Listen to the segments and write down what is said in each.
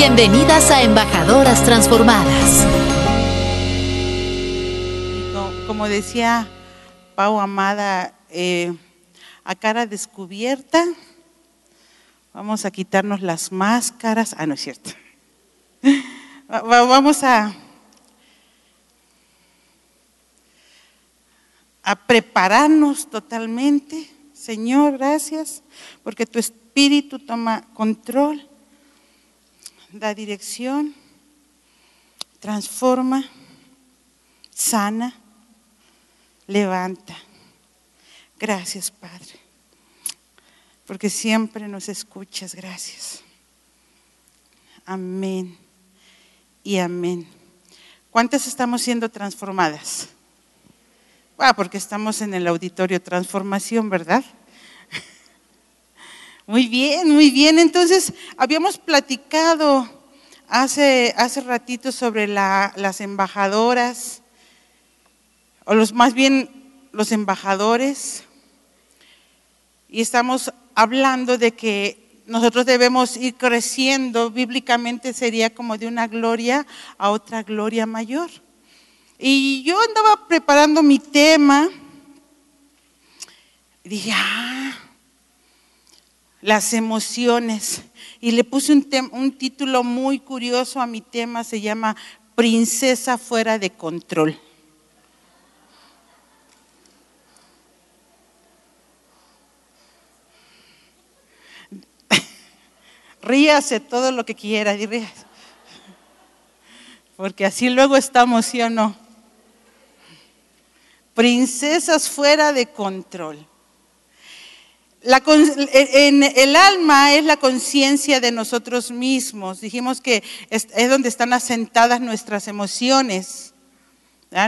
Bienvenidas a Embajadoras Transformadas. Como decía Pau Amada, eh, a cara descubierta, vamos a quitarnos las máscaras. Ah, no es cierto. Vamos a, a prepararnos totalmente. Señor, gracias, porque tu espíritu toma control da dirección, transforma, sana, levanta. Gracias, Padre, porque siempre nos escuchas. Gracias. Amén y amén. ¿Cuántas estamos siendo transformadas? Ah, porque estamos en el auditorio transformación, ¿verdad? Muy bien, muy bien. Entonces, habíamos platicado hace, hace ratito sobre las embajadoras, o los más bien los embajadores, y estamos hablando de que nosotros debemos ir creciendo, bíblicamente sería como de una gloria a otra gloria mayor. Y yo andaba preparando mi tema, y dije, ah, las emociones. Y le puse un, un, título muy curioso a mi tema, se llama Princesa fuera de control. Ríase todo lo que quiera, porque así luego estamos, ¿sí o no? Princesas fuera de control en el alma es la conciencia de nosotros mismos. Dijimos que es, donde están asentadas nuestras emociones,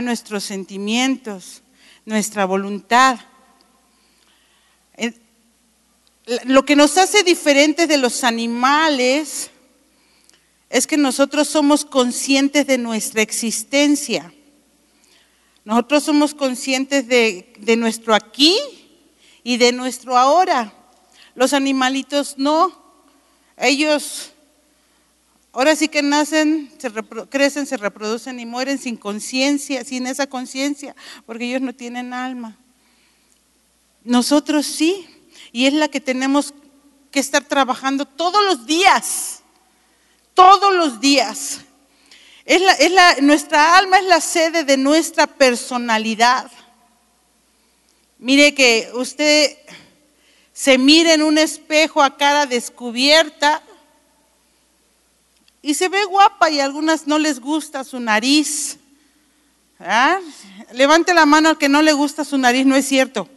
nuestros sentimientos, nuestra voluntad. Lo que nos hace diferentes de los animales es que nosotros somos conscientes de nuestra existencia. Nosotros somos conscientes de nuestro aquí y de nuestro ahora. Los animalitos no. Ellos ahora sí que nacen, se crecen, se reproducen y mueren sin conciencia, sin esa conciencia, porque ellos no tienen alma. Nosotros sí, y es la que tenemos que estar trabajando todos los días, todos los días. Es la, es la, nuestra alma es la sede de nuestra personalidad. Mire que usted se mire en un espejo a cara descubierta y se ve guapa y a algunas no les gusta su nariz. Levante la mano al que no le gusta su nariz, no es cierto.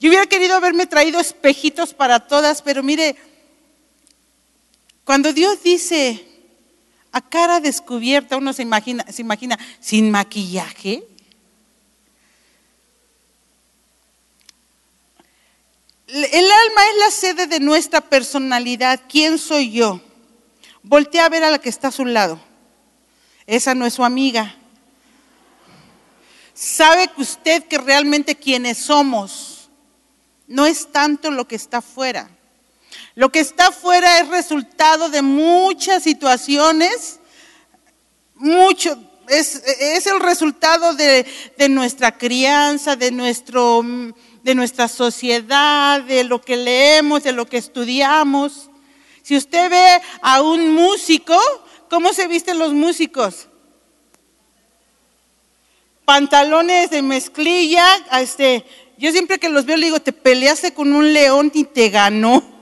Yo hubiera querido haberme traído espejitos para todas, pero mire, cuando Dios dice, a cara descubierta, uno se imagina, se imagina sin maquillaje. El alma es la sede de nuestra personalidad. ¿Quién soy yo? Voltea a ver a la que está a su lado. Esa no es su amiga. ¿Sabe que usted que realmente quienes somos no es tanto lo que está afuera? Lo que está afuera es resultado de muchas situaciones, mucho, es, el resultado de, nuestra crianza, de, nuestro, de nuestra sociedad, de lo que leemos, de lo que estudiamos. Si usted ve a un músico, ¿cómo se visten los músicos? Pantalones de mezclilla, este, yo siempre que los veo le digo, te peleaste con un león y te ganó.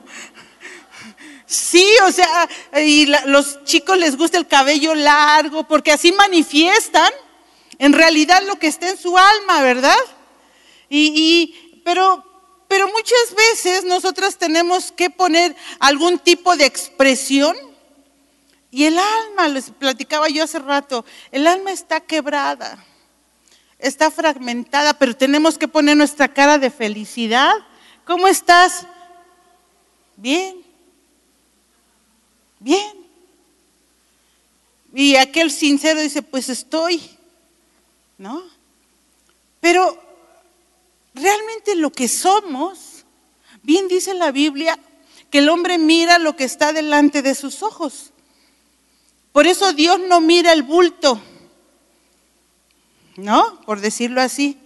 Sí, o sea, y los chicos les gusta el cabello largo porque así manifiestan en realidad lo que está en su alma, ¿verdad? Y, pero, pero muchas veces nosotras tenemos que poner algún tipo de expresión y el alma, les platicaba yo hace rato, el alma está quebrada, está fragmentada, pero tenemos que poner nuestra cara de felicidad. ¿Cómo estás? Bien. Bien. Y aquel sincero dice, pues estoy, ¿no? Pero realmente lo que somos, bien dice la Biblia, que el hombre mira lo que está delante de sus ojos. Por eso Dios no mira el bulto, ¿no? Por decirlo así.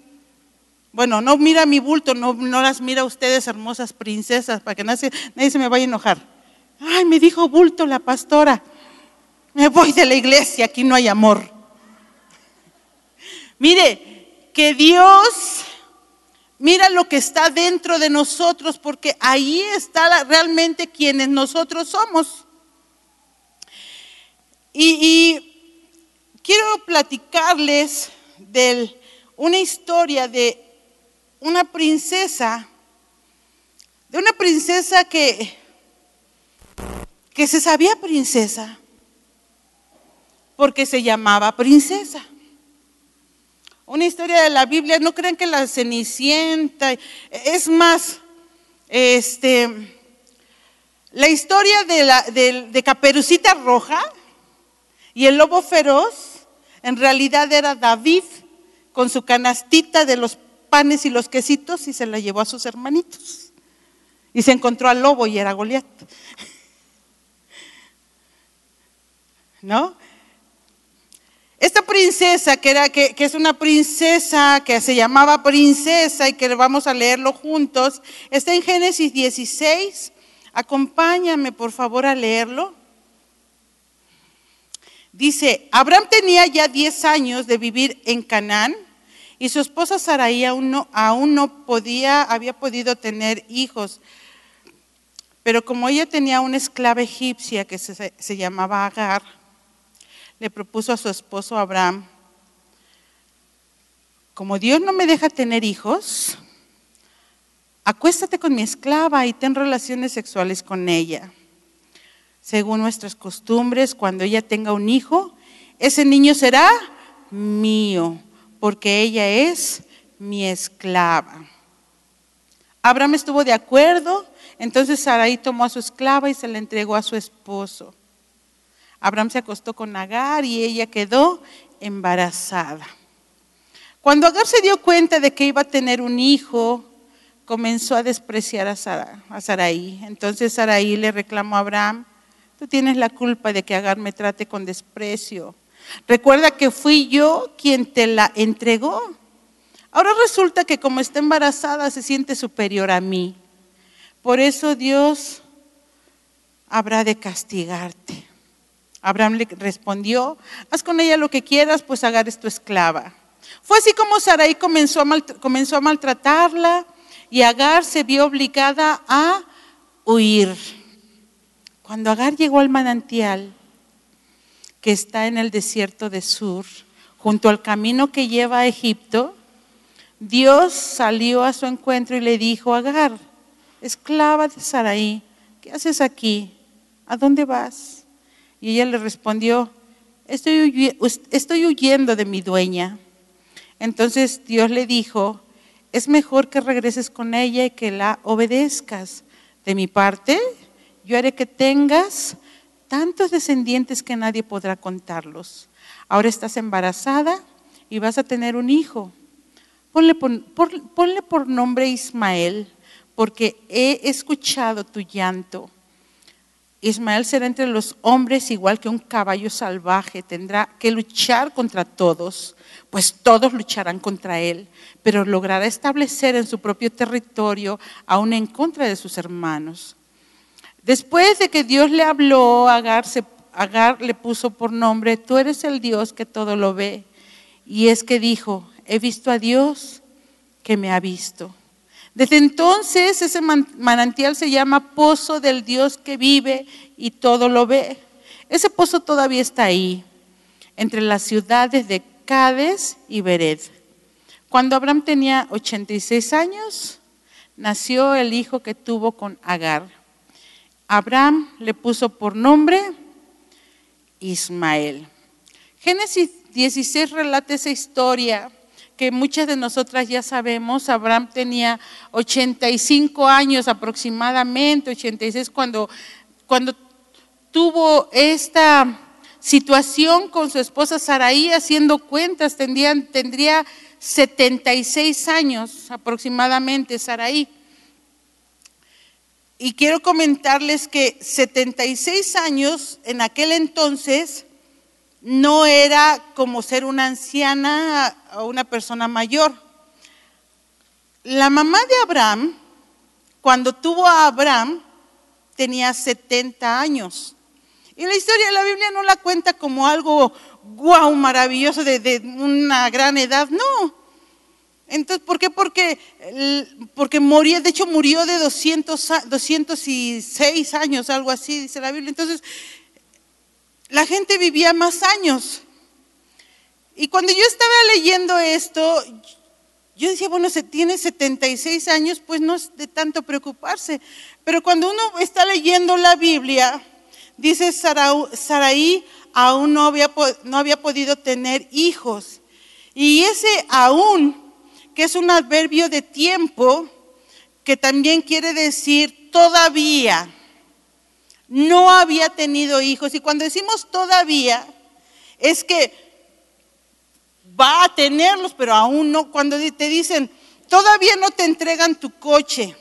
Bueno, no mira mi bulto, no, no las mira ustedes, hermosas princesas, para que nadie, nadie se me vaya a enojar. Ay, me dijo bulto la pastora. Me voy de la iglesia, aquí no hay amor. Mire, que Dios mira lo que está dentro de nosotros, porque ahí está realmente quienes nosotros somos. Y, quiero platicarles de una historia de una princesa, de una princesa que, que se sabía princesa, porque se llamaba princesa. Una historia de la Biblia, no crean que la cenicienta, es más, este, la historia de, la, de Caperucita Roja y el lobo feroz, en realidad era David con su canastita de los panes y los quesitos y se la llevó a sus hermanitos. Y se encontró al lobo y era Goliat. ¿No? Esta princesa, que, era, que, que, es una princesa, que se llamaba princesa y que vamos a leerlo juntos, está en Génesis 16. Acompáñame por favor a leerlo. Dice, Abraham tenía ya 10 años de vivir en Canaán y su esposa Sarai aún no, aún no podía, había podido tener hijos. Pero como ella tenía una esclava egipcia que se, se llamaba Agar, le propuso a su esposo Abraham, como Dios no me deja tener hijos, acuéstate con mi esclava y ten relaciones sexuales con ella. Según nuestras costumbres, cuando ella tenga un hijo, ese niño será mío porque ella es mi esclava. Abraham estuvo de acuerdo, entonces Sarai tomó a su esclava y se la entregó a su esposo. Abraham se acostó con Agar y ella quedó embarazada. Cuando Agar se dio cuenta de que iba a tener un hijo, comenzó a despreciar a, Sarai. Entonces Sarai le reclamó a Abraham, tú tienes la culpa de que Agar me trate con desprecio Recuerda que fui yo quien te la entregó. Ahora resulta que como está embarazada se siente superior a mí. Por eso Dios habrá de castigarte. Abraham le respondió, haz con ella lo que quieras, pues Agar es tu esclava. Fue así como Sarai comenzó a, comenzó a maltratarla y Agar se vio obligada a huir. Cuando Agar llegó al manantial, que está en el desierto de Sur, junto al camino que lleva a Egipto, Dios salió a su encuentro y le dijo, Agar, esclava de Saraí, ¿qué haces aquí? ¿A dónde vas? Y ella le respondió, estoy, estoy huyendo de mi dueña. Entonces Dios le dijo, es mejor que regreses con ella y que la obedezcas. De mi parte, yo haré que tengas tantos descendientes que nadie podrá contarlos. Ahora estás embarazada y vas a tener un hijo. Ponle por, nombre Ismael, porque he escuchado tu llanto. Ismael será entre los hombres igual que un caballo salvaje, tendrá que luchar contra todos, pues todos lucharán contra él, pero logrará establecer en su propio territorio, aún en contra de sus hermanos. Después de que Dios le habló, Agar, Agar le puso por nombre, tú eres el Dios que todo lo ve. Y es que dijo, he visto a Dios que me ha visto. Desde entonces ese manantial se llama pozo del Dios que vive y todo lo ve. Ese pozo todavía está ahí, entre las ciudades de Cades y Bered. Cuando Abraham tenía 86 años, nació el hijo que tuvo con Agar. Abraham le puso por nombre Ismael. Génesis 16 relata esa historia que muchas de nosotras ya sabemos. Abraham tenía 85 años aproximadamente, 86, cuando, cuando tuvo esta situación con su esposa Saraí haciendo cuentas, tendría, tendría 76 años aproximadamente, Saraí. Y quiero comentarles que 76 años en aquel entonces no era como ser una anciana o una persona mayor. La mamá de Abraham, cuando tuvo a Abraham, tenía 70 años. Y la historia de la Biblia no la cuenta como algo guau, maravilloso de, una gran edad, no. Entonces, ¿por qué? Porque, porque moría, de hecho murió de 200, 206 años, algo así, dice la Biblia. Entonces, la gente vivía más años. Y cuando yo estaba leyendo esto, yo decía, bueno, se tiene 76 años, pues no es de tanto preocuparse. Pero cuando uno está leyendo la Biblia, dice Saraí aún no había, no había podido tener hijos. Y ese aún que es un adverbio de tiempo que también quiere decir todavía. No había tenido hijos. Y cuando decimos todavía, es que va a tenerlos, pero aún no. Cuando te dicen, todavía no te entregan tu coche,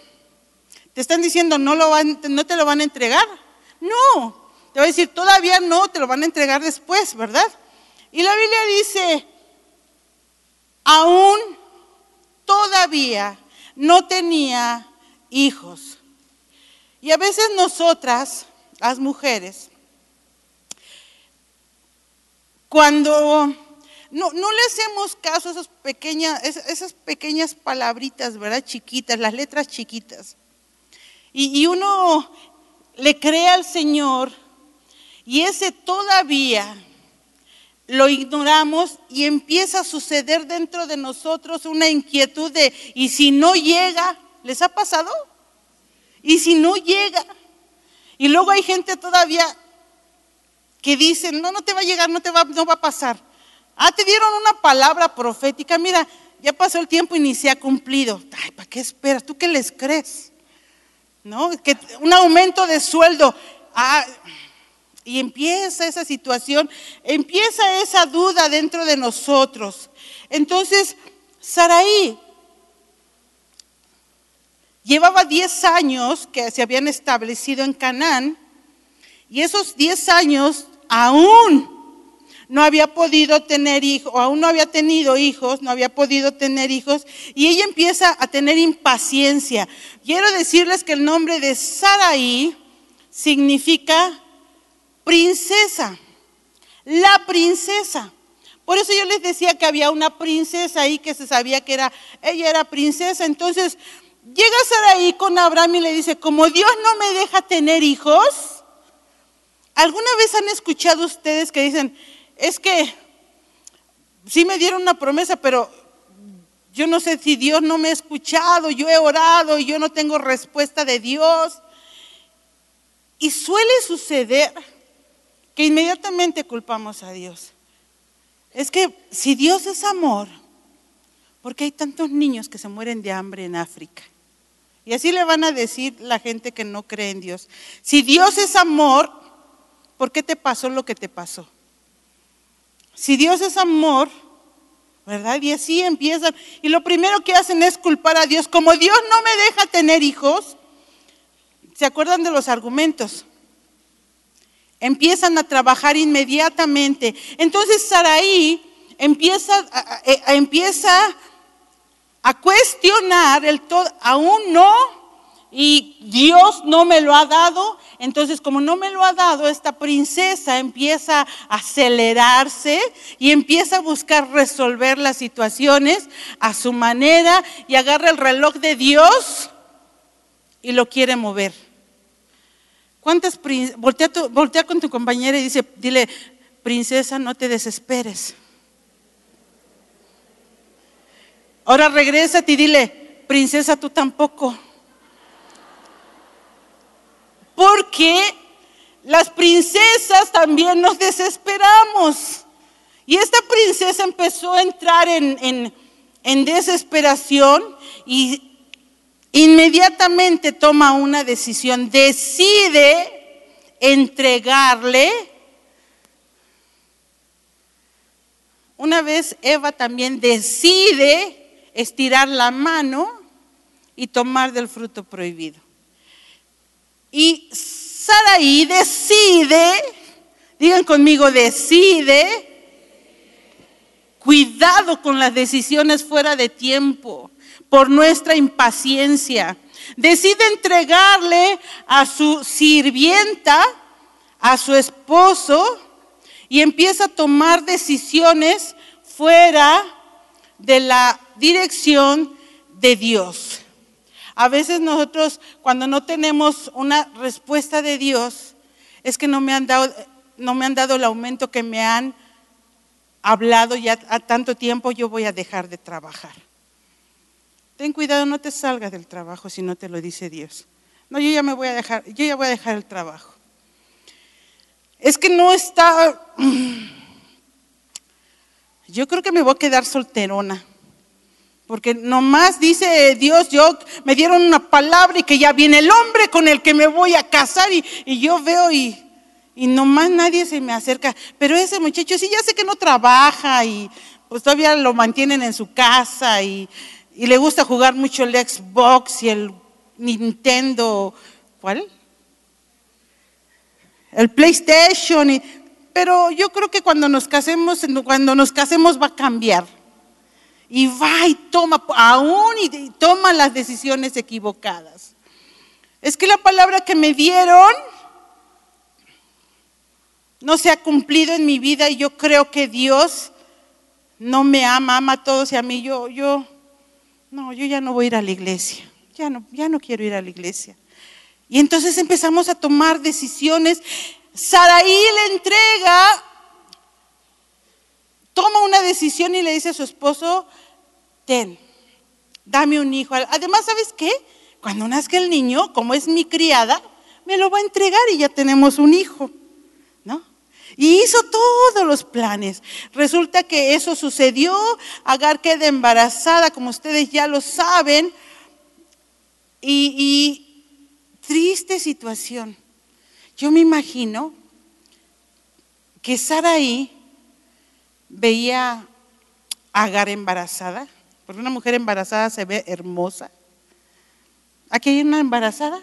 te están diciendo, no, te lo van a entregar. No, te va a decir, todavía no, te lo van a entregar después, ¿verdad? Y la Biblia dice, aún todavía no tenía hijos. Y a veces nosotras, las mujeres, cuando no, le hacemos caso a esas pequeñas, esas pequeñas palabritas, ¿verdad? Chiquitas, las letras chiquitas. Y, y uno le cree al Señor y ese todavía lo ignoramos y empieza a suceder dentro de nosotros una inquietud de, ¿y si no llega? ¿Les ha pasado? ¿Y si no llega? Y luego hay gente todavía que dice, no, no te va a llegar, no te va, no va a pasar. Ah, te dieron una palabra profética, mira, ya pasó el tiempo y ni se ha cumplido. Ay, ¿para qué esperas? ¿Tú qué les crees? ¿No? Que un aumento de sueldo. Ah, y empieza esa situación, empieza esa duda dentro de nosotros. Entonces, Saraí llevaba 10 años que se habían establecido en Canaán y esos 10 años aún no había podido tener hijos, aún no había tenido hijos, no había podido tener hijos, y ella empieza a tener impaciencia. Quiero decirles que el nombre de Saraí significa princesa, la princesa. Por eso yo les decía que había una princesa ahí que se sabía que era, ella era princesa. Entonces llega ahí con Abraham y le dice, como Dios no me deja tener hijos, ¿alguna vez han escuchado ustedes que dicen, es que sí me dieron una promesa, pero yo no sé si Dios no me ha escuchado, yo he orado y yo no tengo respuesta de Dios? Y suele suceder que inmediatamente culpamos a Dios. Es que si Dios es amor, ¿por qué hay tantos niños que se mueren de hambre en África? Y así le van a decir la gente que no cree en Dios. Si Dios es amor, ¿por qué te pasó lo que te pasó? Si Dios es amor, ¿verdad? Y así empiezan. Y lo primero que hacen es culpar a Dios. Como Dios no me deja tener hijos, ¿se acuerdan de los argumentos? Empiezan a trabajar inmediatamente. Entonces Saraí empieza, a, empieza a cuestionar el todo, aún no, y Dios no me lo ha dado. Entonces, como no me lo ha dado, esta princesa empieza a acelerarse y empieza a buscar resolver las situaciones a su manera y agarra el reloj de Dios y lo quiere mover. ¿Cuántas voltea, voltea con tu compañera y dice, dile, princesa, no te desesperes. Ahora regrésate y dile, princesa, tú tampoco. Porque las princesas también nos desesperamos. Y esta princesa empezó a entrar en, en, en desesperación y inmediatamente toma una decisión, decide entregarle una vez Eva también decide estirar la mano y tomar del fruto prohibido. Y Saraí decide, digan conmigo, decide, cuidado con las decisiones fuera de tiempo, por nuestra impaciencia. Decide entregarle a su sirvienta, a su esposo, y empieza a tomar decisiones fuera de la dirección de Dios. A veces nosotros cuando no tenemos una respuesta de Dios, es que no me han dado, no me han dado el aumento que me han hablado ya a tanto tiempo, yo voy a dejar de trabajar. Ten cuidado, no te salgas del trabajo si no te lo dice Dios. No, yo ya me voy a dejar, yo ya voy a dejar el trabajo. Es que no está, yo creo que me voy a quedar solterona. Porque nomás dice Dios, yo me dieron una palabra y que ya viene el hombre con el que me voy a casar y, y yo veo y, y nomás nadie se me acerca. Pero ese muchacho sí ya sé que no trabaja y pues todavía lo mantienen en su casa y, y le gusta jugar mucho el Xbox y el Nintendo, ¿cuál? El PlayStation. Y, pero yo creo que cuando nos casemos, cuando nos casemos va a cambiar. Y va y toma, aún y toma las decisiones equivocadas. Es que la palabra que me dieron no se ha cumplido en mi vida y yo creo que Dios no me ama, ama a todos y a mí. Yo, yo, no, yo ya no voy a ir a la iglesia. Ya no, ya no quiero ir a la iglesia. Y entonces empezamos a tomar decisiones. Saraí le entrega, toma una decisión y le dice a su esposo, ten, dame un hijo. Además, ¿sabes qué? Cuando nazca el niño, como es mi criada, me lo va a entregar y ya tenemos un hijo. ¿No? Y hizo todos los planes. Resulta que eso sucedió. Agar queda embarazada, como ustedes ya lo saben. Y, y triste situación. Yo me imagino que Saraí veía a Agar embarazada, porque una mujer embarazada se ve hermosa. Aquí hay una embarazada.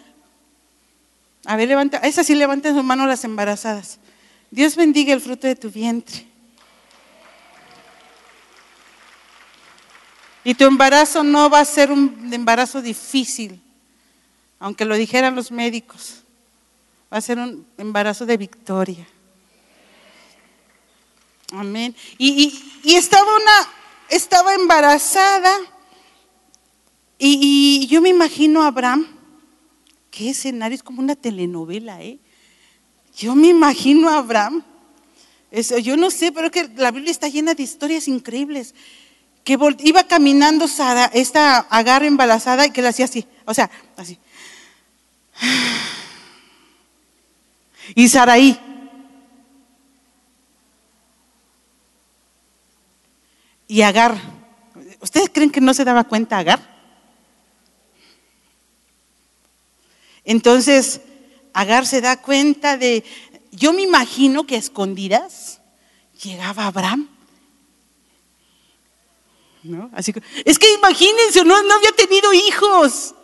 A ver, levanta, esa sí levanten su mano las embarazadas. Dios bendiga el fruto de tu vientre. Y tu embarazo no va a ser un embarazo difícil aunque lo dijeran los médicos, va a ser un embarazo de victoria. Amén. Y, estaba una, estaba embarazada y, yo me imagino a Abraham, qué escenario, es como una telenovela, ¿eh? Yo me imagino a Abraham, eso, yo no sé, pero que la Biblia está llena de historias increíbles, que iba caminando Sara, esta agarra embarazada y que la hacía así, o sea, así. Y Saraí. Y Agar. ¿Ustedes creen que no se daba cuenta Agar? Entonces, Agar se da cuenta de, yo me imagino que a escondidas llegaba Abraham. ¿No? Así que, es que imagínense, no, no había tenido hijos.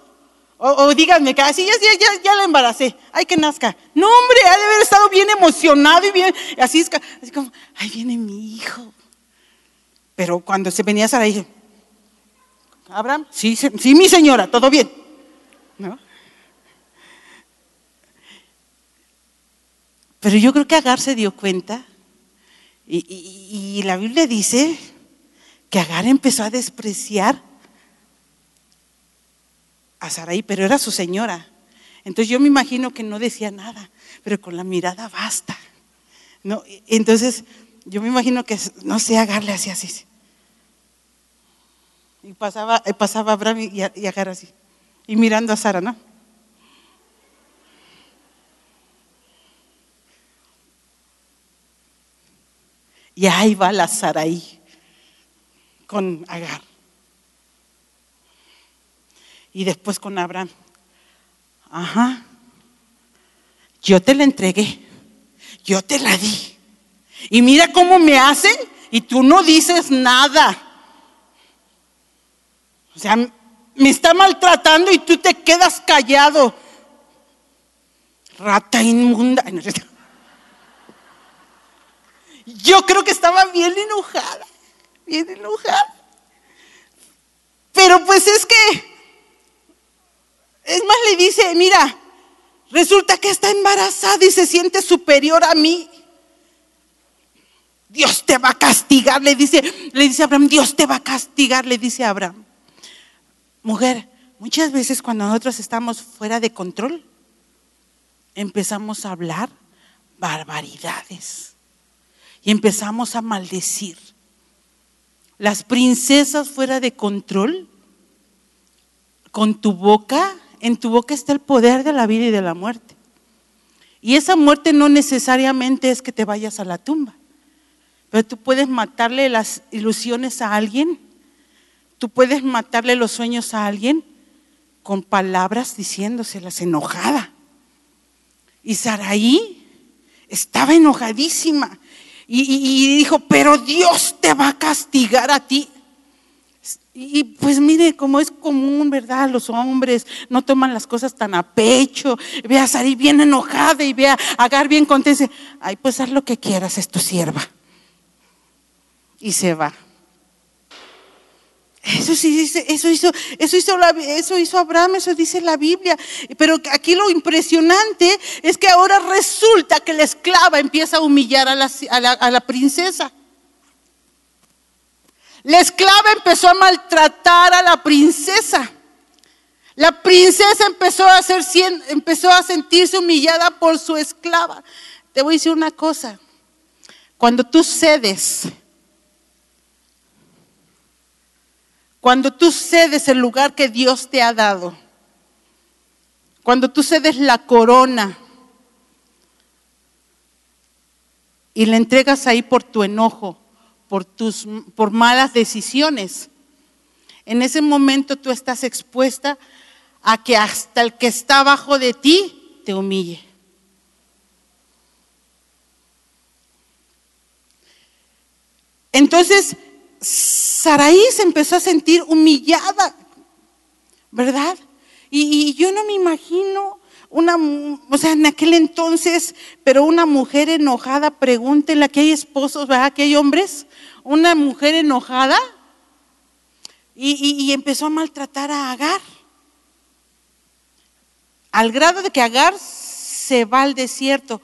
O, díganme que así ya, ya, ya, la embaracé, ay que nazca. No, hombre, ha de haber estado bien emocionado y bien, así, es, así como, ay viene mi hijo. Pero cuando se venía Sara dije, Abraham, sí, sí, mi señora, todo bien. ¿No? Pero yo creo que Agar se dio cuenta y, y la Biblia dice que Agar empezó a despreciar a Saraí, pero era su señora. Entonces yo me imagino que no decía nada, pero con la mirada basta. ¿no? Entonces yo me imagino que, no sé, Agar hacía así. Y pasaba, eh, pasaba Abraham y, y Agar así. Y mirando a Sara, ¿no? Y ahí va la Saraí con Agar y después con Abraham. Ajá, yo te la entregué, yo te la di. Y mira cómo me hacen y tú no dices nada. O sea, me está maltratando y tú te quedas callado. Rata inmunda. Yo creo que estaba bien enojada, bien enojada. Pero pues es que, es más, le dice, mira, resulta que está embarazada y se siente superior a mí. Dios te va a castigar, le dice, le dice Abraham, Dios te va a castigar, le dice Abraham. Mujer, muchas veces cuando nosotros estamos fuera de control, empezamos a hablar barbaridades y empezamos a maldecir. Las princesas fuera de control, con tu boca, en tu boca está el poder de la vida y de la muerte. Y esa muerte no necesariamente es que te vayas a la tumba, pero tú puedes matarle las ilusiones a alguien, tú puedes matarle los sueños a alguien con palabras diciéndoselas enojada. Y Saraí estaba enojadísima y, dijo, pero Dios te va a castigar a ti. Y pues mire, como es común, ¿verdad? Los hombres no toman las cosas tan a pecho. Ve a Sarai bien enojada y ve a Agar bien contenta. Ay, pues haz lo que quieras, es tu sierva. Y se va. Eso sí eso hizo, eso hizo, eso hizo Abraham, eso dice la Biblia. Pero aquí lo impresionante es que ahora resulta que la esclava empieza a humillar la, a la princesa. La esclava empezó a maltratar a la princesa. La princesa empezó a, sentirse humillada por su esclava. Te voy a decir una cosa. Cuando tú cedes Cuando tú cedes el lugar que Dios te ha dado, cuando tú cedes la corona y la entregas ahí por tu enojo, por tus por malas decisiones, en ese momento tú estás expuesta a que hasta el que está abajo de ti te humille. Entonces, Saraí se empezó a sentir humillada, ¿verdad? Y, yo no me imagino una, o sea, en aquel entonces, pero una mujer enojada, pregúntenle, que hay esposos, ¿verdad? Que hay hombres, una mujer enojada y, empezó a maltratar a Agar. Al grado de que Agar se va al desierto.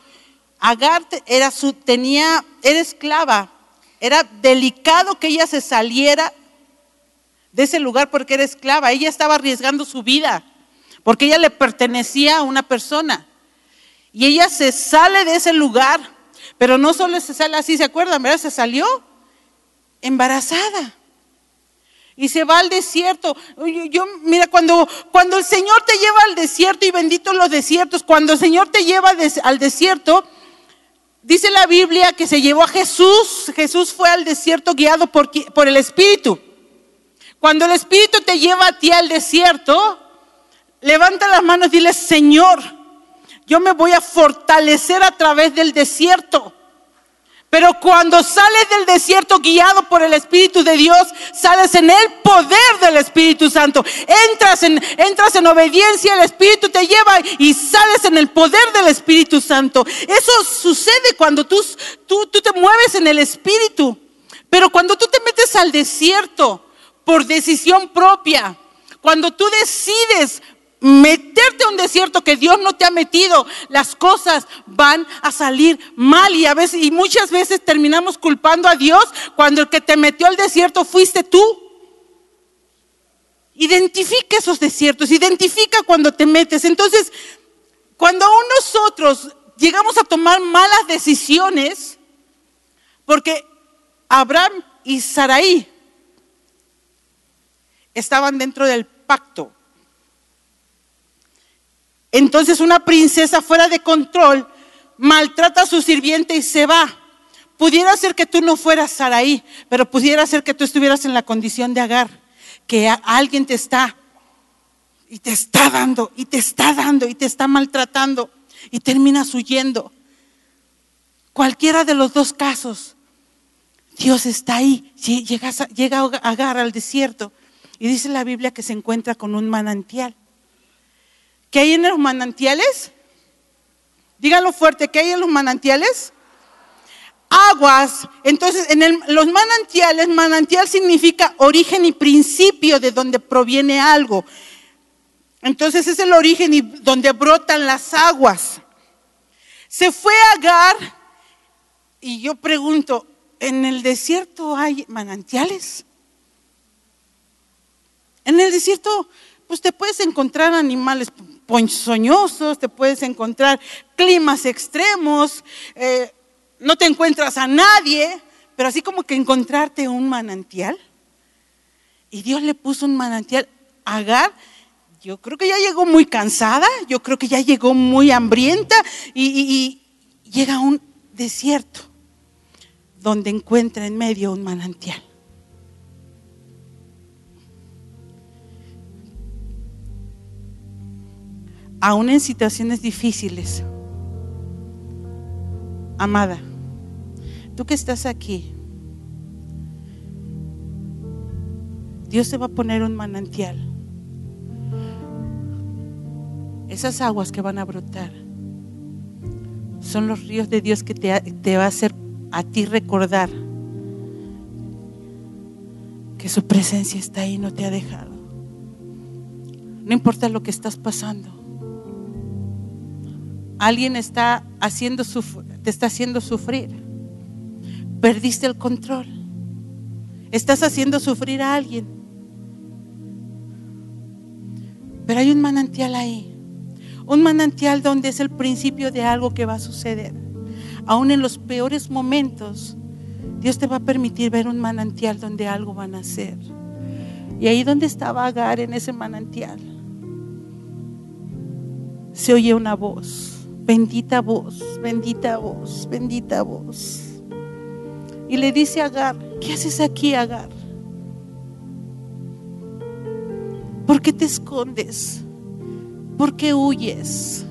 Agar era su, tenía, era esclava, era delicado que ella se saliera de ese lugar porque era esclava. Ella estaba arriesgando su vida porque ella le pertenecía a una persona. Y ella se sale de ese lugar, pero no solo se sale así, ¿se acuerdan? ¿Verdad? Se salió embarazada. Y se va al desierto. Yo, mira, cuando, cuando el Señor te lleva al desierto, y bendito los desiertos, cuando el Señor te lleva al desierto, Dice la Biblia que se llevó a Jesús. Jesús fue al desierto guiado por, por el Espíritu. Cuando el Espíritu te lleva a ti al desierto, levanta las manos y dile, Señor, yo me voy a fortalecer a través del desierto. Pero cuando sales del desierto guiado por el Espíritu de Dios, sales en el poder del Espíritu Santo. Entras en, entras en obediencia, el Espíritu te lleva y sales en el poder del Espíritu Santo. Eso sucede cuando tú, tú, tú te mueves en el Espíritu. Pero cuando tú te metes al desierto por decisión propia, cuando tú decides meterte a un desierto que Dios no te ha metido, las cosas van a salir mal y a veces y muchas veces terminamos culpando a Dios cuando el que te metió al desierto fuiste tú. Identifica esos desiertos, identifica cuando te metes. Entonces, cuando aún nosotros llegamos a tomar malas decisiones, porque Abraham y Saraí estaban dentro del pacto entonces una princesa fuera de control maltrata a su sirviente y se va. Pudiera ser que tú no fueras Saraí, pero pudiera ser que tú estuvieras en la condición de Agar, que alguien te está y te está dando y te está dando y te está maltratando y terminas huyendo. Cualquiera de los dos casos, Dios está ahí. Llega, llega Agar al desierto y dice la Biblia que se encuentra con un manantial. ¿Qué hay en los manantiales? Díganlo fuerte, ¿qué hay en los manantiales? Aguas. Entonces, en los manantiales, manantial significa origen y principio de donde proviene algo. Entonces es el origen y donde brotan las aguas. Se fue a Agar y yo pregunto, ¿en el desierto hay manantiales? En el desierto, pues te puedes encontrar animales ponzoñosos, te puedes encontrar climas extremos, eh, no te encuentras a nadie, pero así como que encontrarte un manantial. Y Dios le puso un manantial a Agar. Yo creo que ya llegó muy cansada, yo creo que ya llegó muy hambrienta y llega a un desierto donde encuentra en medio un manantial. Aún en situaciones difíciles, amada, tú que estás aquí, Dios te va a poner un manantial. Esas aguas que van a brotar son los ríos de Dios que te, va a hacer a ti recordar que su presencia está ahí, no te ha dejado. No importa lo que estás pasando. Alguien está haciendo te está haciendo sufrir. Perdiste el control. Estás haciendo sufrir a alguien. Pero hay un manantial ahí. Un manantial donde es el principio de algo que va a suceder aún en los peores momentos, Dios te va a permitir ver un manantial donde algo va a nacer. Y ahí donde estaba Agar en ese manantial, se oye una voz, bendita voz, bendita voz, bendita voz. Y le dice a Agar, ¿qué haces aquí, Agar? ¿Por qué te escondes? ¿Por qué huyes?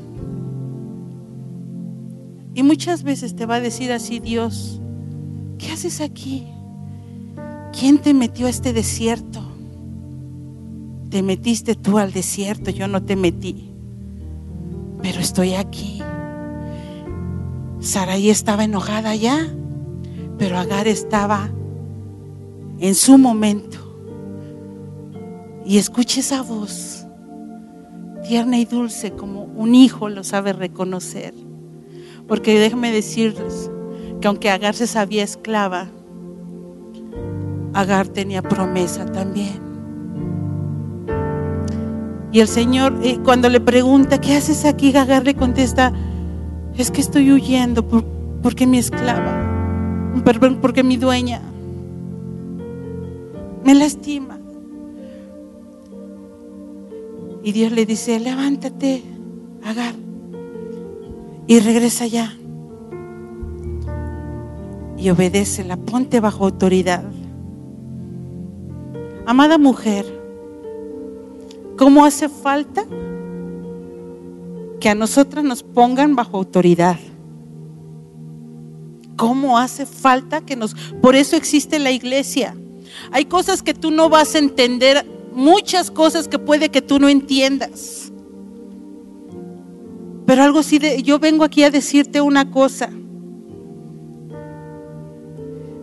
Y muchas veces te va a decir así Dios, ¿qué haces aquí? ¿Quién te metió a este desierto? Te metiste tú al desierto, yo no te metí. Pero estoy aquí. Sarai estaba enojada ya, pero Agar estaba en su momento. Y escuche esa voz, tierna y dulce como un hijo lo sabe reconocer. Porque déjenme decirles que aunque Agar se sabía esclava, Agar tenía promesa también. Y el Señor, eh, cuando le pregunta, ¿qué haces aquí? Agar le contesta, es que estoy huyendo porque mi esclava, perdón, porque mi dueña me lastima. Y Dios le dice, levántate, Agar y regresa ya. Y obedécela, ponte bajo autoridad. Amada mujer, ¿cómo hace falta que a nosotras nos pongan bajo autoridad? ¿Cómo hace falta que nos... Por eso existe la iglesia. Hay cosas que tú no vas a entender, muchas cosas que puede que tú no entiendas. Pero algo así de, yo vengo aquí a decirte una cosa.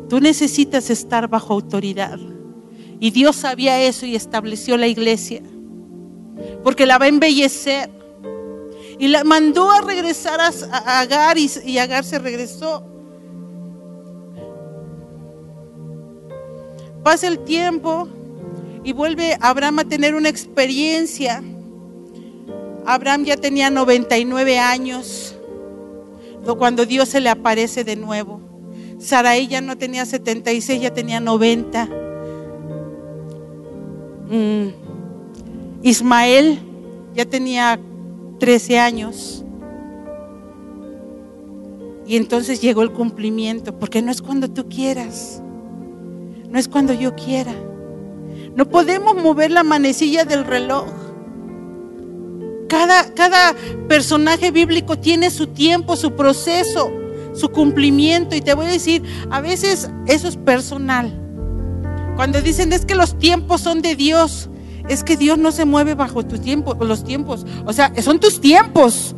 Tú necesitas estar bajo autoridad. Y Dios sabía eso y estableció la iglesia. Porque la va a embellecer. Y la mandó a regresar a, Agar y, Agar se regresó. Pasa el tiempo y vuelve Abraham a tener una experiencia Abraham ya tenía 99 años cuando Dios se le aparece de nuevo. Sarai ya no tenía 76, ya tenía 90. Mm. Ismael ya tenía 13 años. Y entonces llegó el cumplimiento, porque no es cuando tú quieras, no es cuando yo quiera. No podemos mover la manecilla del reloj. Cada, personaje bíblico tiene su tiempo, su proceso. su cumplimiento. Y te voy a decir, a veces eso es personal. Cuando dicen es que los tiempos son de Dios, es que Dios no se mueve bajo tus tiempos, los tiempos. O sea, son tus tiempos.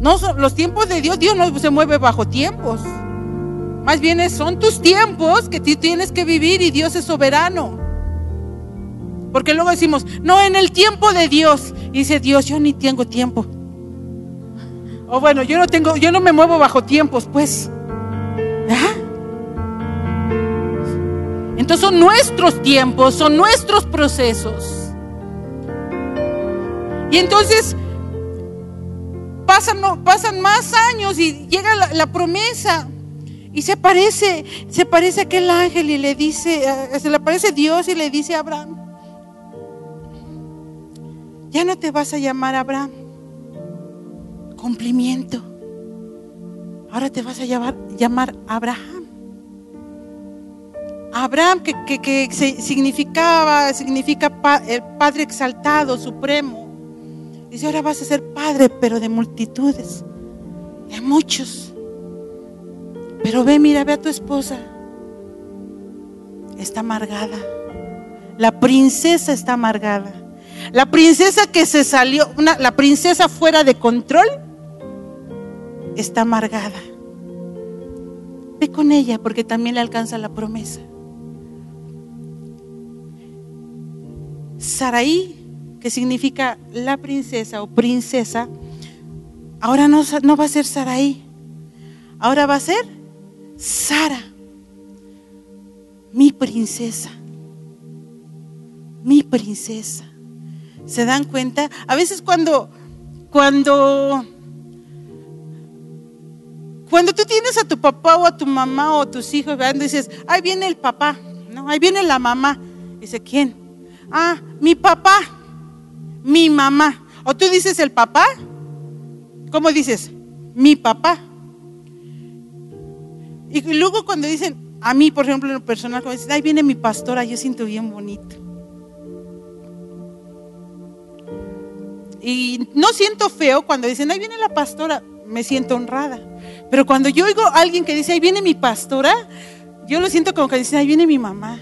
No son los tiempos de Dios, Dios no se mueve bajo tiempos. Más bien son tus tiempos que tú tienes que vivir y Dios es soberano. Porque luego decimos, no, en el tiempo de Dios. Y dice Dios, yo ni tengo tiempo. O bueno, yo no tengo, yo no me muevo bajo tiempos, pues. Entonces son nuestros tiempos, son nuestros procesos. Y entonces pasan, pasan más años y llega la, promesa. Y se parece, se parece aquel ángel y le dice, se le aparece Dios y le dice a Abraham, ya no te vas a llamar Abraham, cumplimiento. Ahora te vas a llamar, llamar Abraham. Abraham, que, que, significaba, significa el Padre exaltado, supremo. Dice, ahora vas a ser padre, pero de multitudes, de muchos. Pero ve, mira, ve a tu esposa. Está amargada. La princesa está amargada. La princesa que se salió, la princesa fuera de control, está amargada. Ve con ella porque también le alcanza la promesa. Saraí, que significa la princesa o princesa, ahora no, va a ser Saraí, ahora va a ser Sara, mi princesa, mi princesa. ¿Se dan cuenta? A veces cuando, cuando, cuando tú tienes a tu papá o a tu mamá o a tus hijos, ¿verdad? dices, ahí viene el papá, ¿no? Ahí viene la mamá. Dice, ¿quién? Ah, mi papá, mi mamá. O tú dices el papá, ¿cómo dices? Mi papá. Y luego cuando dicen, a mí, por ejemplo, en lo personal, cuando dicen, ahí viene mi pastora, yo siento bien bonito. Y no siento feo cuando dicen, ahí viene la pastora, me siento honrada. Pero cuando yo oigo a alguien que dice, ahí viene mi pastora, yo lo siento como que dicen, ahí viene mi mamá.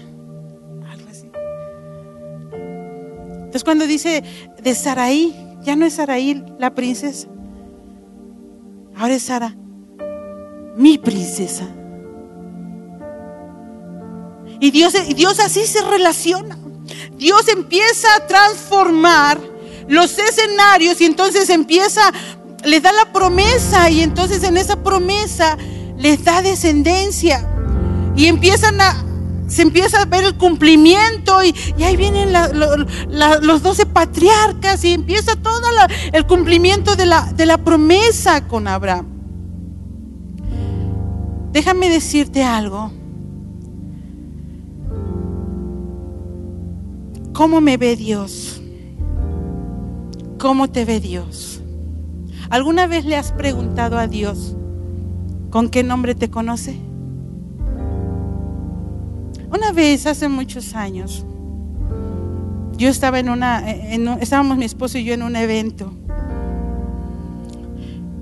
Entonces cuando dice de Saraí, ya no es Saraí la princesa. Ahora es Sara, mi princesa. Y Dios, Dios así se relaciona. Dios empieza a transformar los escenarios y entonces empieza, les da la promesa y entonces en esa promesa les da descendencia y empiezan a, se empieza a ver el cumplimiento y, ahí vienen los doce patriarcas y empieza todo el cumplimiento de la, de la promesa con Abraham. Déjame decirte algo. ¿Cómo me ve Dios? ¿Cómo te ve Dios? ¿Alguna vez le has preguntado a Dios con qué nombre te conoce? Una vez, hace muchos años, yo estaba en una, estábamos mi esposo y yo en un evento.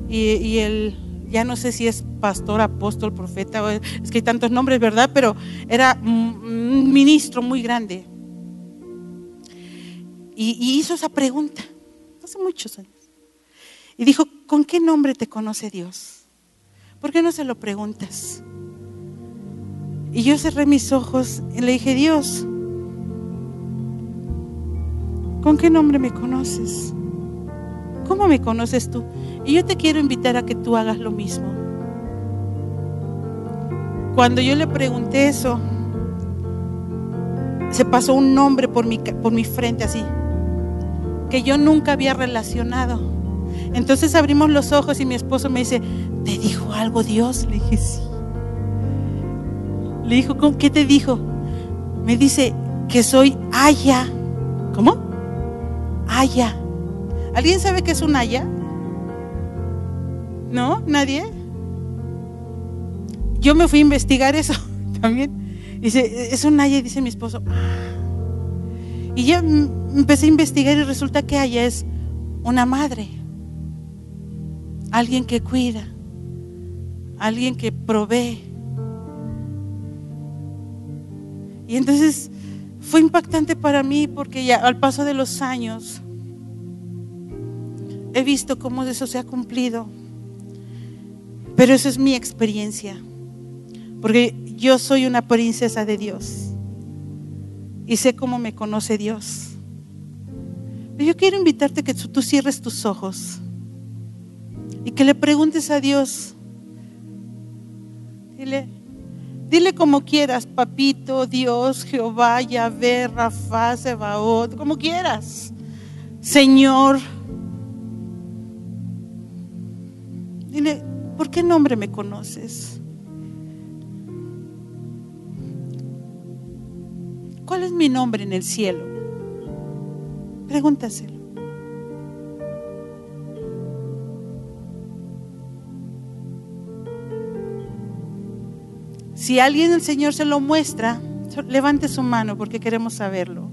Y, él, ya no sé si es pastor, apóstol, profeta, es que hay tantos nombres, ¿verdad? Pero era un ministro muy grande. y hizo esa pregunta hace muchos años. Y dijo, ¿con qué nombre te conoce Dios? ¿Por qué no se lo preguntas? Y yo cerré mis ojos y le dije, Dios, ¿con qué nombre me conoces? ¿Cómo me conoces tú? Y yo te quiero invitar a que tú hagas lo mismo. Cuando yo le pregunté eso, se pasó un nombre por mi, por mi frente así que yo nunca había relacionado. Entonces abrimos los ojos y mi esposo me dice, ¿te dijo algo Dios? Le dije, sí. Le dijo, ¿qué te dijo? Me dice que soy Aya. ¿Cómo? Aya. ¿Alguien sabe qué es un Aya? ¿No? ¿Nadie? Yo me fui a investigar eso también. Dice, es un Aya, dice mi esposo. Ah". Y yo empecé a investigar y resulta que ella es una madre, alguien que cuida, alguien que provee. Y entonces fue impactante para mí porque ya al paso de los años he visto cómo eso se ha cumplido. Pero eso es mi experiencia. Porque yo soy una princesa de Dios. Y sé cómo me conoce Dios. Pero yo quiero invitarte que tú cierres tus ojos y que le preguntes a Dios. Dile, dile como quieras, papito, Dios, Jehová, Yahvé, Rafa, Sebaot, como quieras. Señor, dile, ¿por qué nombre me conoces? ¿Cuál es mi nombre en el cielo? Pregúntaselo. Si alguien el Señor se lo muestra, levante su mano porque queremos saberlo.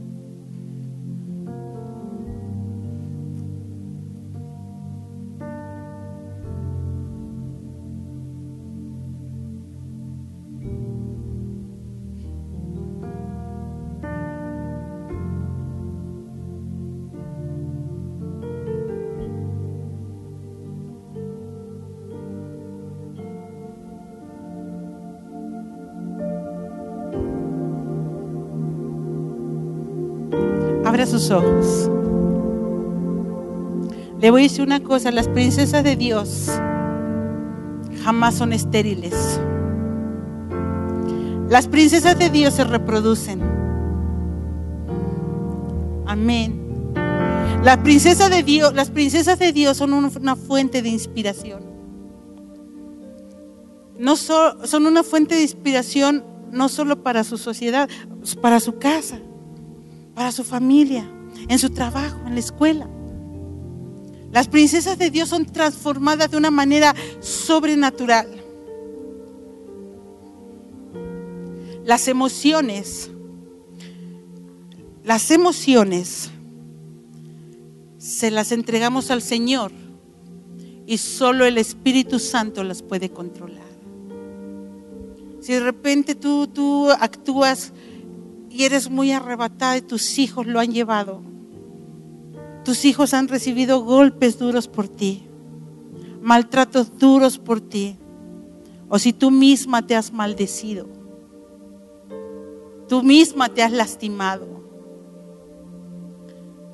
Sus ojos. Le voy a decir una cosa, las princesas de Dios jamás son estériles. Las princesas de Dios se reproducen. Amén. Las princesas de Dios, las princesas de Dios son una fuente de inspiración. No son una fuente de inspiración no solo para su sociedad, para su casa para su familia, en su trabajo, en la escuela. Las princesas de Dios son transformadas de una manera sobrenatural. Las emociones, las emociones se las entregamos al Señor y solo el Espíritu Santo las puede controlar. Si de repente tú, tú actúas y eres muy arrebatada y tus hijos lo han llevado. Tus hijos han recibido golpes duros por ti, maltratos duros por ti, o si tú misma te has maldecido, tú misma te has lastimado.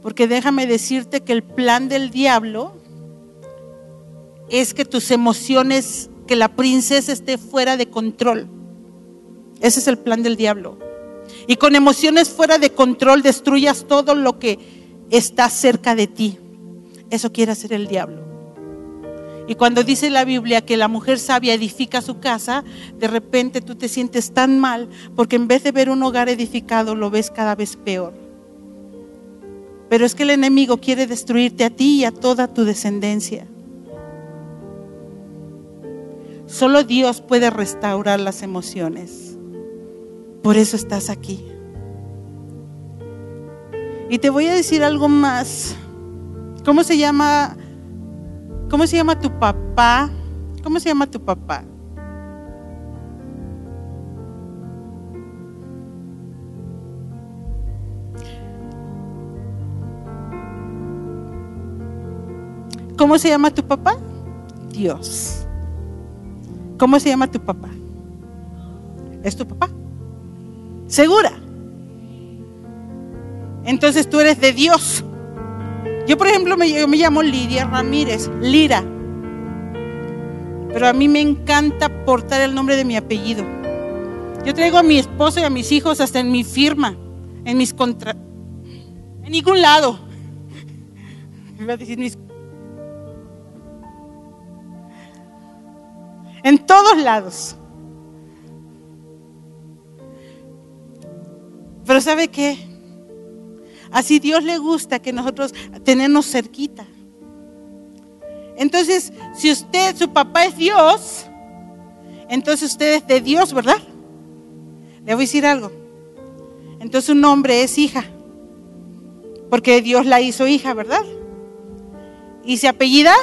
Porque déjame decirte que el plan del diablo es que tus emociones, que la princesa esté fuera de control. Ese es el plan del diablo y con emociones fuera de control destruyas todo lo que está cerca de ti. Eso quiere hacer el diablo. Y cuando dice la Biblia que la mujer sabia edifica su casa, de repente tú te sientes tan mal porque en vez de ver un hogar edificado lo ves cada vez peor. Pero es que el enemigo quiere destruirte a ti y a toda tu descendencia. Solo Dios puede restaurar las emociones. Por eso estás aquí. Y te voy a decir algo más. ¿Cómo se llama? ¿Cómo se llama tu papá? ¿Cómo se llama tu papá? ¿Cómo se llama tu papá? Dios. ¿Cómo se llama tu papá? ¿Es tu papá? ¿Segura? Entonces tú eres de Dios. Yo, por ejemplo, me, me llamo Lidia Ramírez, Lira. Pero a mí me encanta portar el nombre de mi apellido. Yo traigo a mi esposo y a mis hijos hasta en mi firma, en mis contra... En ningún lado. mis... En todos lados. Pero ¿sabe qué? Así Dios le gusta que nosotros tenemos cerquita. Entonces, si usted, su papá es Dios, entonces usted es de Dios, ¿verdad? Le voy a decir algo. Entonces su nombre es hija, porque Dios la hizo hija, ¿verdad? ¿Y se apellida?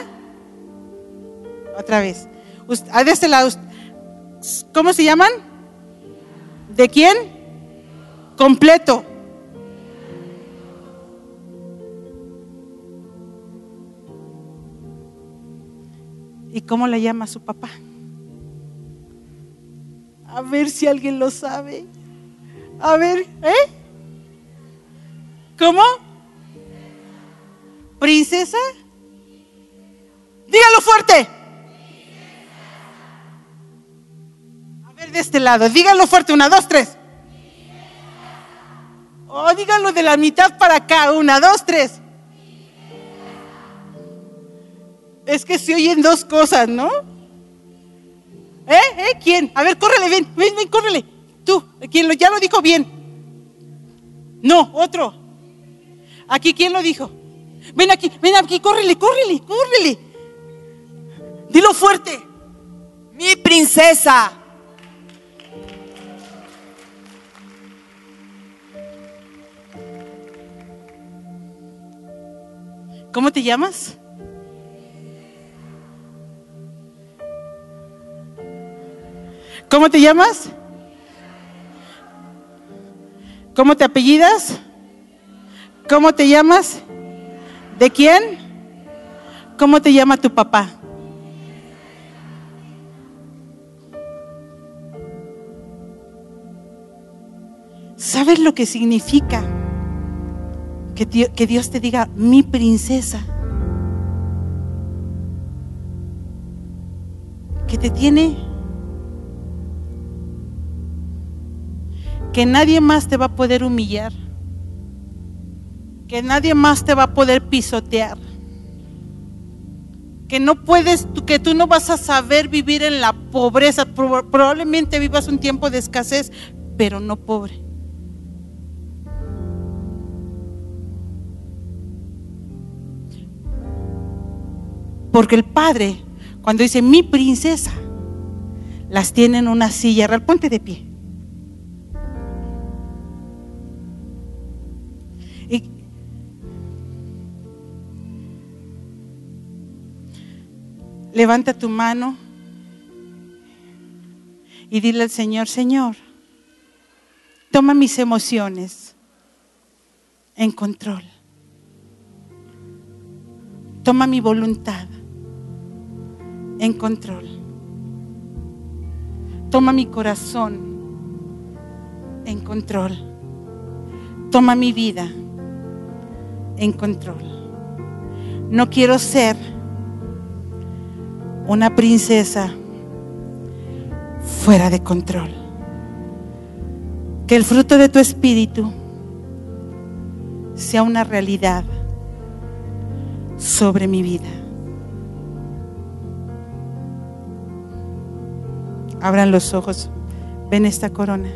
Otra vez. Ust- ah, de este lado. ¿Cómo se llaman? ¿De quién? Completo. ¿Y cómo le llama su papá? A ver si alguien lo sabe. A ver, ¿eh? ¿Cómo? ¿Princesa? Dígalo fuerte. A ver, de este lado, dígalo fuerte. Una, dos, tres. Oh, díganlo de la mitad para acá. Una, dos, tres. Es que se oyen dos cosas, ¿no? ¿Eh? ¿Eh? ¿Quién? A ver, córrele, ven, ven, ven, córrele. Tú, quien lo, ya lo dijo bien. No, otro. Aquí, ¿quién lo dijo? Ven aquí, ven aquí, córrele, córrele, córrele. Dilo fuerte. Mi princesa. ¿Cómo te llamas? ¿Cómo te llamas? ¿Cómo te apellidas? ¿Cómo te llamas? ¿De quién? ¿Cómo te llama tu papá? ¿Sabes lo que significa que, Di- que Dios te diga mi princesa? Que te tiene que nadie más te va a poder humillar, que nadie más te va a poder pisotear, que no puedes, que tú no vas a saber vivir en la pobreza, Prob- probablemente vivas un tiempo de escasez, pero no pobre. Porque el padre, cuando dice mi princesa, las tiene en una silla real. Ponte de pie. Y levanta tu mano y dile al Señor, Señor, toma mis emociones en control. Toma mi voluntad en control. Toma mi corazón en control. Toma mi vida en control. No quiero ser una princesa fuera de control. Que el fruto de tu espíritu sea una realidad sobre mi vida. Abran los ojos. Ven esta corona.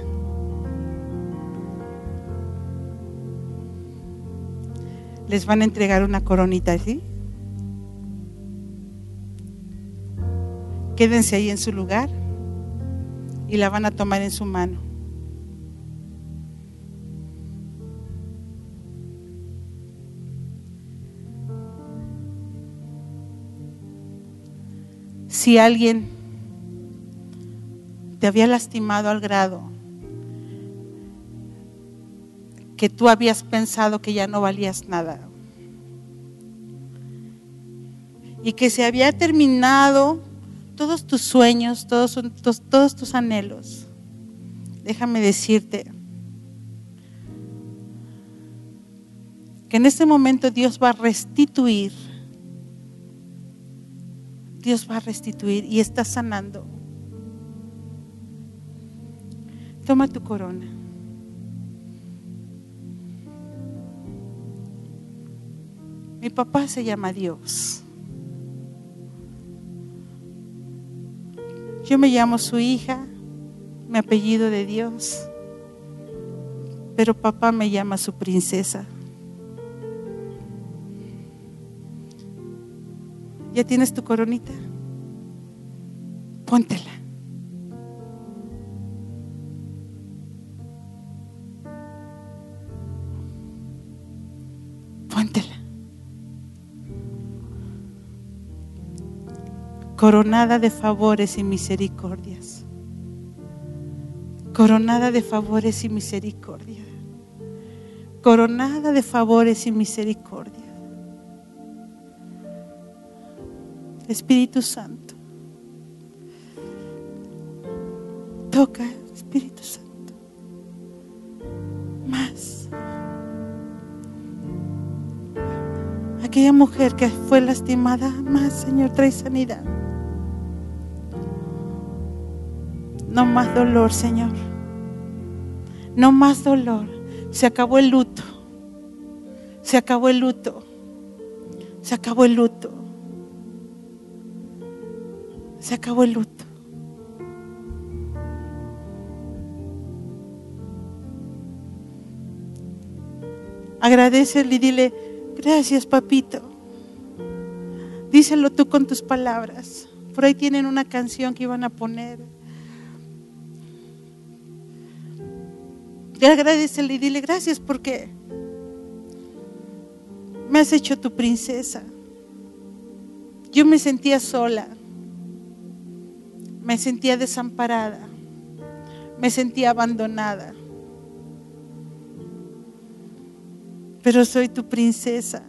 Les van a entregar una coronita, ¿sí? Quédense ahí en su lugar y la van a tomar en su mano. Si alguien había lastimado al grado que tú habías pensado que ya no valías nada y que se había terminado todos tus sueños, todos, tus- todos tus anhelos, déjame decirte que en este momento Dios va a restituir, Dios va a restituir y está sanando. Toma tu corona. Mi papá se llama Dios. Yo me llamo su hija, mi apellido de Dios, pero papá me llama su princesa. ¿Ya tienes tu coronita? Póntela. Coronada de favores y misericordias. Coronada de favores y misericordia. Coronada de favores y misericordia. Espíritu Santo. Toca, Aquella mujer que fue lastimada, más, Señor, trae sanidad. No más dolor, Señor. No más dolor. Se acabó el luto. Se acabó el luto. Se acabó el luto. Se acabó el luto. Agradecele y dile, gracias papito. Díselo tú con tus palabras. Por ahí tienen una canción que iban a poner. Agradecele y dile gracias porque me has hecho tu princesa. Yo me sentía sola, me sentía desamparada, me sentía abandonada. Pero soy tu princesa.